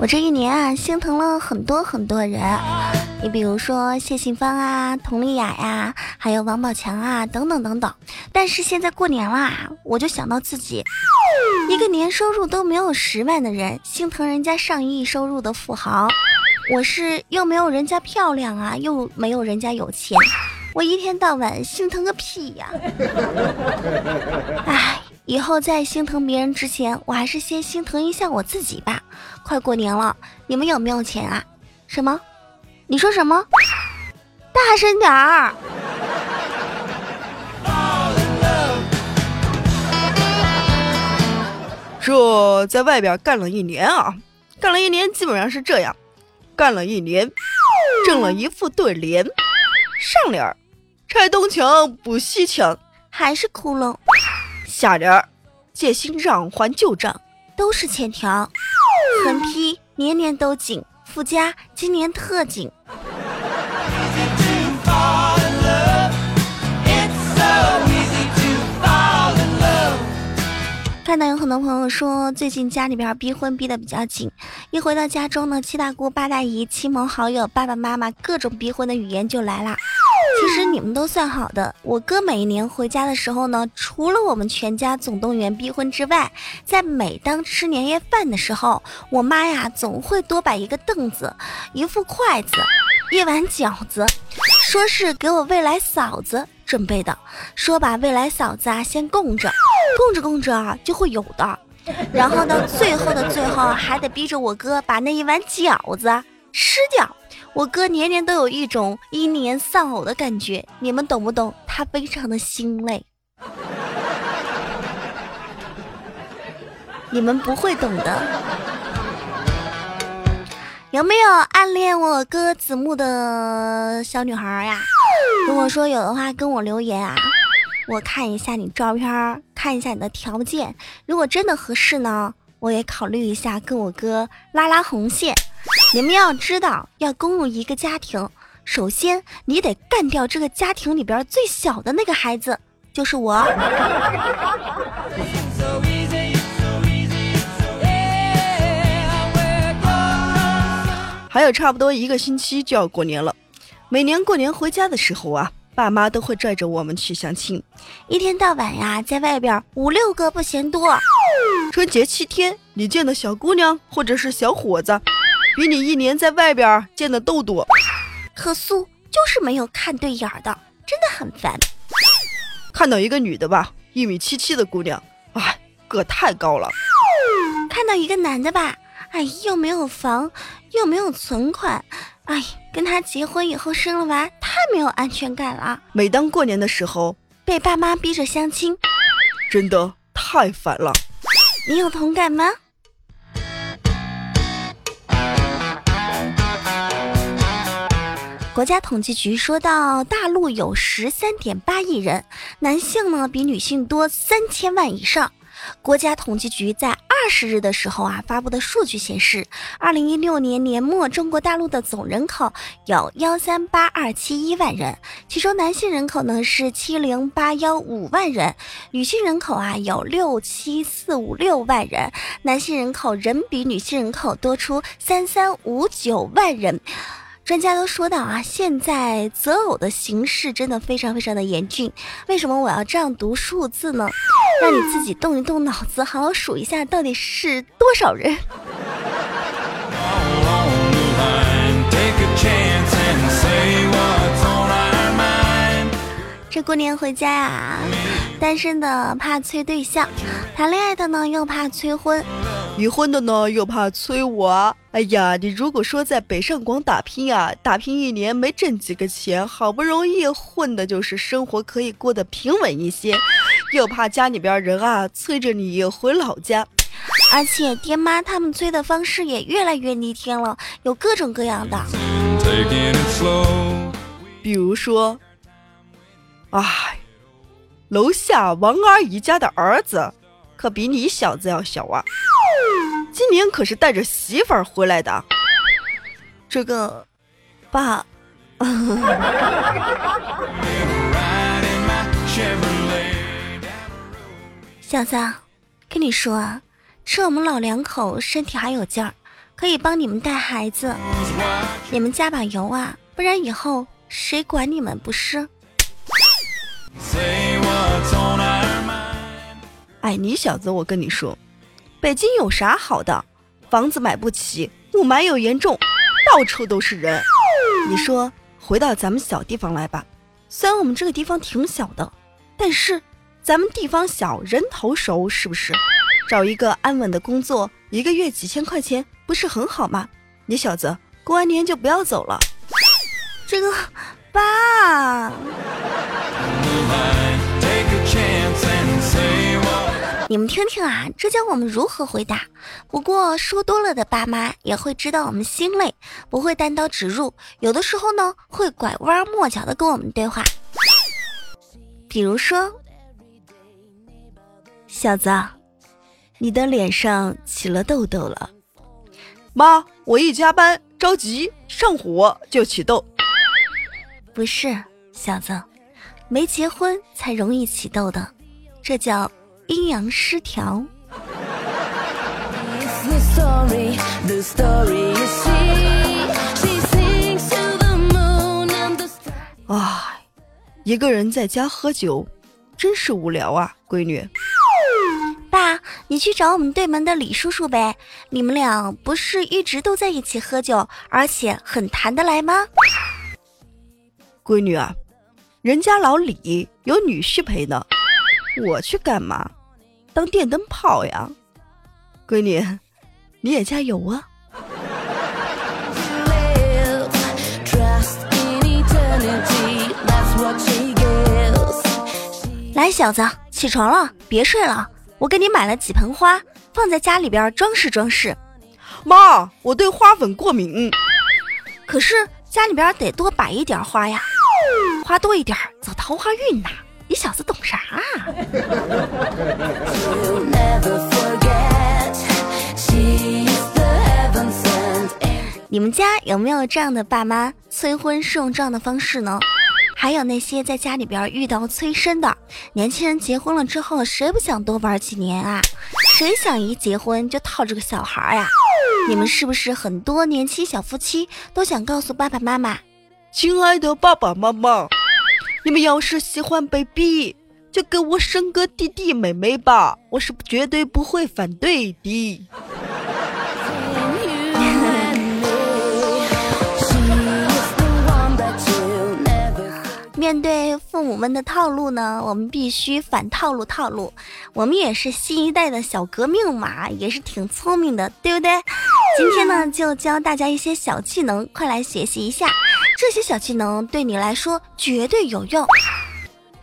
我这一年啊，心疼了很多很多人，你比如说谢杏芳啊、佟丽娅呀，还有王宝强啊，等等等等。但是现在过年啦，我就想到自己，一个年收入都没有十万的人，心疼人家上亿收入的富豪。我是又没有人家漂亮啊，又没有人家有钱，我一天到晚心疼个屁呀！哎。以后在心疼别人之前，我还是先心疼一下我自己吧。快过年了，你们有没有钱啊？什么？你说什么？大声点儿！这在外边干了一年啊，干了一年基本上是这样，干了一年，挣了一副对联，上联儿拆东墙补西墙，还是窟窿。下联儿，借新账还旧账，都是欠条。横批：年年都紧。附加：今年特紧。看到有很多朋友说，最近家里边逼婚逼得比较紧，一回到家中呢，七大姑八大姨、亲朋好友、爸爸妈妈各种逼婚的语言就来了。其实你们都算好的，我哥每一年回家的时候呢，除了我们全家总动员逼婚之外，在每当吃年夜饭的时候，我妈呀总会多摆一个凳子、一副筷子、一碗饺子，说是给我未来嫂子准备的，说把未来嫂子啊先供着，供着供着啊就会有的，然后呢最后的最后还得逼着我哥把那一碗饺子吃掉。我哥年年都有一种英年丧偶的感觉，你们懂不懂？他非常的心累，你们不会懂的。有没有暗恋我哥子木的小女孩呀？如果说有的话，跟我留言啊，我看一下你照片，看一下你的条件。如果真的合适呢，我也考虑一下跟我哥拉拉红线。你们要知道，要攻入一个家庭，首先你得干掉这个家庭里边最小的那个孩子，就是我。还有差不多一个星期就要过年了，每年过年回家的时候啊，爸妈都会拽着我们去相亲，一天到晚呀，在外边五六个不嫌多。春节七天，你见的小姑娘或者是小伙子。比你一年在外边见的都多，可苏就是没有看对眼的，真的很烦。看到一个女的吧，一米七七的姑娘，哎，个太高了。看到一个男的吧，哎，又没有房，又没有存款，哎，跟他结婚以后生了娃，太没有安全感了。每当过年的时候，被爸妈逼着相亲，真的太烦了。你有同感吗？国家统计局说到，大陆有十三点八亿人，男性呢比女性多三千万以上。国家统计局在二十日的时候啊发布的数据显示，二零一六年年末，中国大陆的总人口有幺三八二七一万人，其中男性人口呢是七零八幺五万人，女性人口啊有六七四五六万人，男性人口仍比女性人口多出三三五九万人。专家都说到啊，现在择偶的形势真的非常非常的严峻。为什么我要这样读数字呢？让你自己动一动脑子，好好数一下到底是多少人。这过年回家呀，单身的怕催对象，谈恋爱的呢又怕催婚。离婚的呢，又怕催我。哎呀，你如果说在北上广打拼啊，打拼一年没挣几个钱，好不容易混的就是生活可以过得平稳一些，又怕家里边人啊催着你回老家，而且爹妈他们催的方式也越来越逆天了，有各种各样的。比如说，哎，楼下王阿姨家的儿子，可比你小子要小啊。今年可是带着媳妇儿回来的，这个，爸，小子，跟你说啊，吃我们老两口身体还有劲儿，可以帮你们带孩子，你们加把油啊，不然以后谁管你们不是？哎，你小子，我跟你说，北京有啥好的？房子买不起，雾霾又严重，到处都是人。你说，回到咱们小地方来吧。虽然我们这个地方挺小的，但是咱们地方小，人头熟，是不是？找一个安稳的工作，一个月几千块钱，不是很好吗？你小子过完年就不要走了。这个，爸。你们听听啊，这教我们如何回答。不过说多了的爸妈也会知道我们心累，不会单刀直入，有的时候呢会拐弯抹角的跟我们对话。比如说，小子，你的脸上起了痘痘了。妈，我一加班着急上火就起痘。不是，小子，没结婚才容易起痘的，这叫。阴阳失调。啊，一个人在家喝酒，真是无聊啊，闺女。爸，你去找我们对门的李叔叔呗，你们俩不是一直都在一起喝酒，而且很谈得来吗？闺女啊，人家老李有女婿陪呢，我去干嘛？当电灯泡呀，闺女，你也加油啊！来，小子，起床了，别睡了。我给你买了几盆花，放在家里边装饰装饰。妈，我对花粉过敏。可是家里边得多摆一点花呀，花多一点走桃花运呐。你小子懂啥啊？你们家有没有这样的爸妈催婚是用这样的方式呢？还有那些在家里边遇到催生的年轻人，结婚了之后，谁不想多玩几年啊？谁想一结婚就套这个小孩呀？你们是不是很多年轻小夫妻都想告诉爸爸妈妈，亲爱的爸爸妈妈？你们要是喜欢 baby，，就给我生个弟弟妹妹吧，我是绝对不会反对的。面对父母们的套路呢，我们必须反套路套路。我们也是新一代的小革命嘛，也是挺聪明的，对不对？今天呢，就教大家一些小技能，快来学习一下。这些小技能对你来说绝对有用，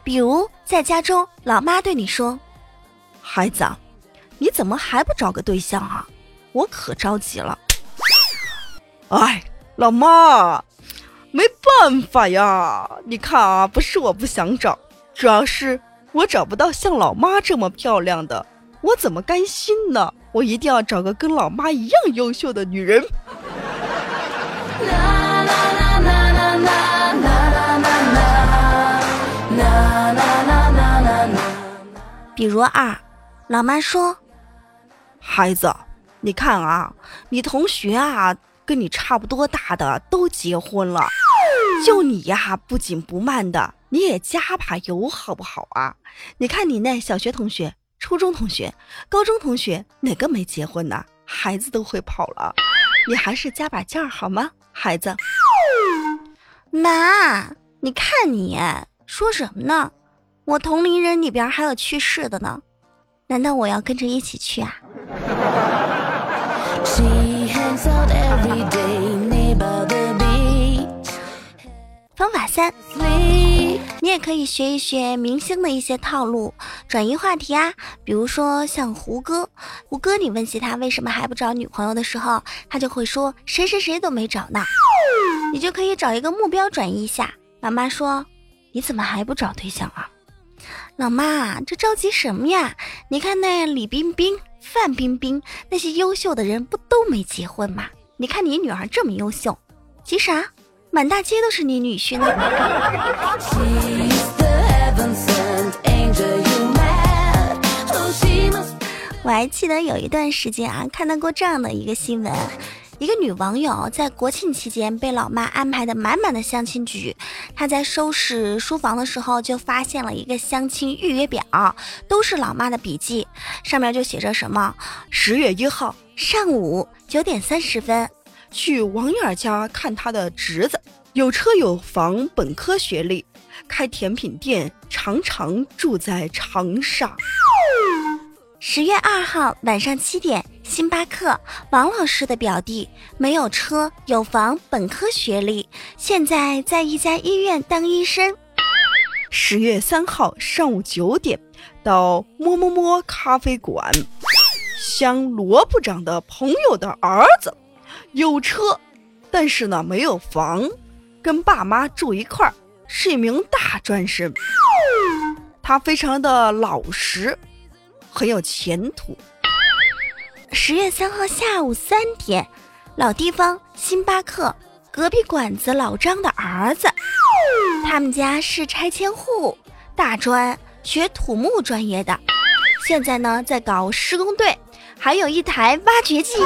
比如在家中，老妈对你说：“孩子，你怎么还不找个对象啊？我可着急了。”哎，老妈，没办法呀！你看啊，不是我不想找，主要是我找不到像老妈这么漂亮的，我怎么甘心呢？我一定要找个跟老妈一样优秀的女人。比如二，老妈说：“孩子，你看啊，你同学啊，跟你差不多大的都结婚了，就你呀，不紧不慢的，你也加把油好不好啊？你看你那小学同学、初中同学、高中同学，哪个没结婚呢？孩子都会跑了，你还是加把劲儿好吗，孩子？”妈，你看你说什么呢？我同龄人里边还有去世的呢，难道我要跟着一起去啊？方法三，你也可以学一学明星的一些套路，转移话题啊。比如说像胡歌，胡歌，你问起他为什么还不找女朋友的时候，他就会说谁谁谁都没找呢。你就可以找一个目标转移一下。老妈说，你怎么还不找对象啊？老妈，这着急什么呀？你看那李冰冰、范冰冰那些优秀的人不都没结婚吗？你看你女儿这么优秀，急啥？满大街都是你女婿呢。我还记得有一段时间啊，看到过这样的一个新闻。一个女网友在国庆期间被老妈安排的满满的相亲局，她在收拾书房的时候就发现了一个相亲预约表，都是老妈的笔记，上面就写着什么：十月一号上午九点三十分去王燕家看她的侄子，有车有房，本科学历，开甜品店，常常住在长沙。十月二号晚上七点，星巴克王老师的表弟没有车有房，本科学历，现在在一家医院当医生。十月三号上午九点，到么么么咖啡馆，相罗部长的朋友的儿子，有车，但是呢没有房，跟爸妈住一块儿，是一名大专生，他非常的老实。很有前途。十月三号下午三点，老地方星巴克隔壁馆子老张的儿子，他们家是拆迁户，大专学土木专业的，现在呢在搞施工队，还有一台挖掘机。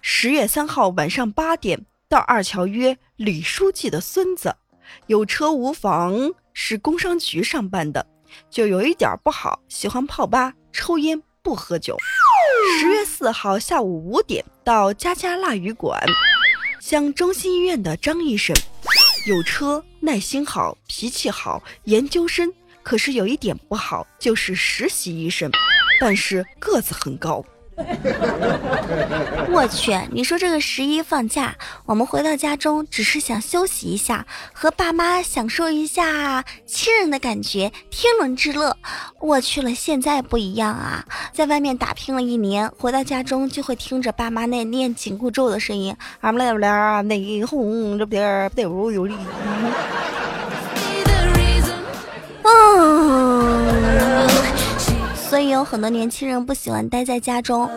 十月三号晚上八点。到二桥约李书记的孙子，有车无房，是工商局上班的，就有一点不好，喜欢泡吧、抽烟、不喝酒。十月四号下午五点到家家腊鱼馆，向中心医院的张医生，有车，耐心好，脾气好，研究生，可是有一点不好，就是实习医生，但是个子很高。我去，你说这个十一放假，我们回到家中只是想休息一下，和爸妈享受一下亲人的感觉，天伦之乐。我去了，现在不一样啊，在外面打拼了一年，回到家中就会听着爸妈那念紧箍咒的声音，啊不啦不啦，内红这边得如有力。嗯。所以有很多年轻人不喜欢待在家中，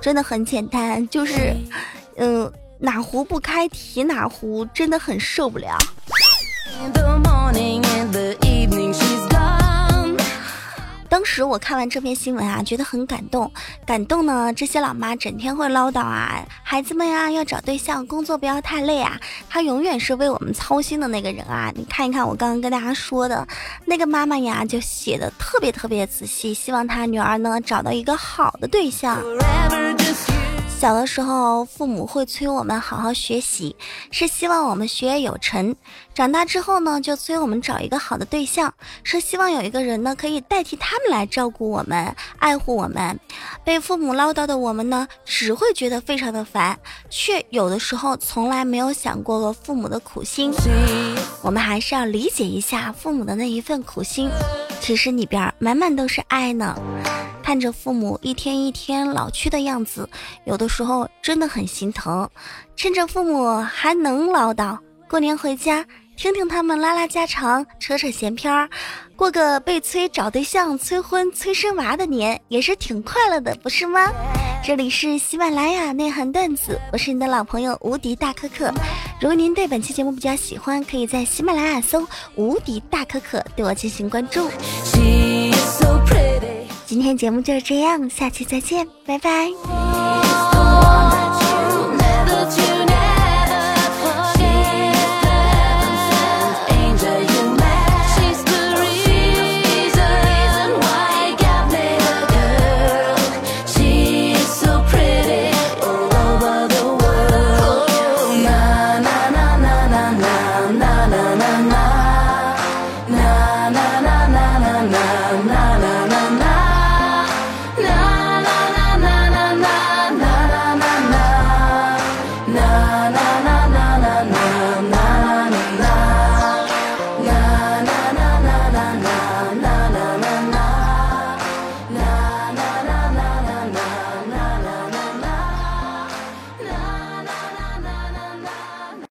真的很简单，就是，嗯，哪壶不开提哪壶，真的很受不了。当时我看完这篇新闻啊，觉得很感动。感动呢，这些老妈整天会唠叨啊，孩子们呀要找对象，工作不要太累啊。她永远是为我们操心的那个人啊。你看一看我刚刚跟大家说的那个妈妈呀，就写的特别特别仔细，希望她女儿呢找到一个好的对象。小的时候，父母会催我们好好学习，是希望我们学业有成。长大之后呢，就催我们找一个好的对象，是希望有一个人呢可以代替他们来照顾我们、爱护我们。被父母唠叨的我们呢，只会觉得非常的烦，却有的时候从来没有想过父母的苦心。我们还是要理解一下父母的那一份苦心，其实里边满满都是爱呢。看着父母一天一天老去的样子，有的时候真的很心疼。趁着父母还能唠叨，过年回家听听他们拉拉家常、扯扯闲篇儿，过个被催找对象、催婚、催生娃的年，也是挺快乐的，不是吗？这里是喜马拉雅内涵段子，我是你的老朋友无敌大可可。如果您对本期节目比较喜欢，可以在喜马拉雅搜“无敌大可可”对我进行关注。今天节目就是这样，下期再见，拜拜。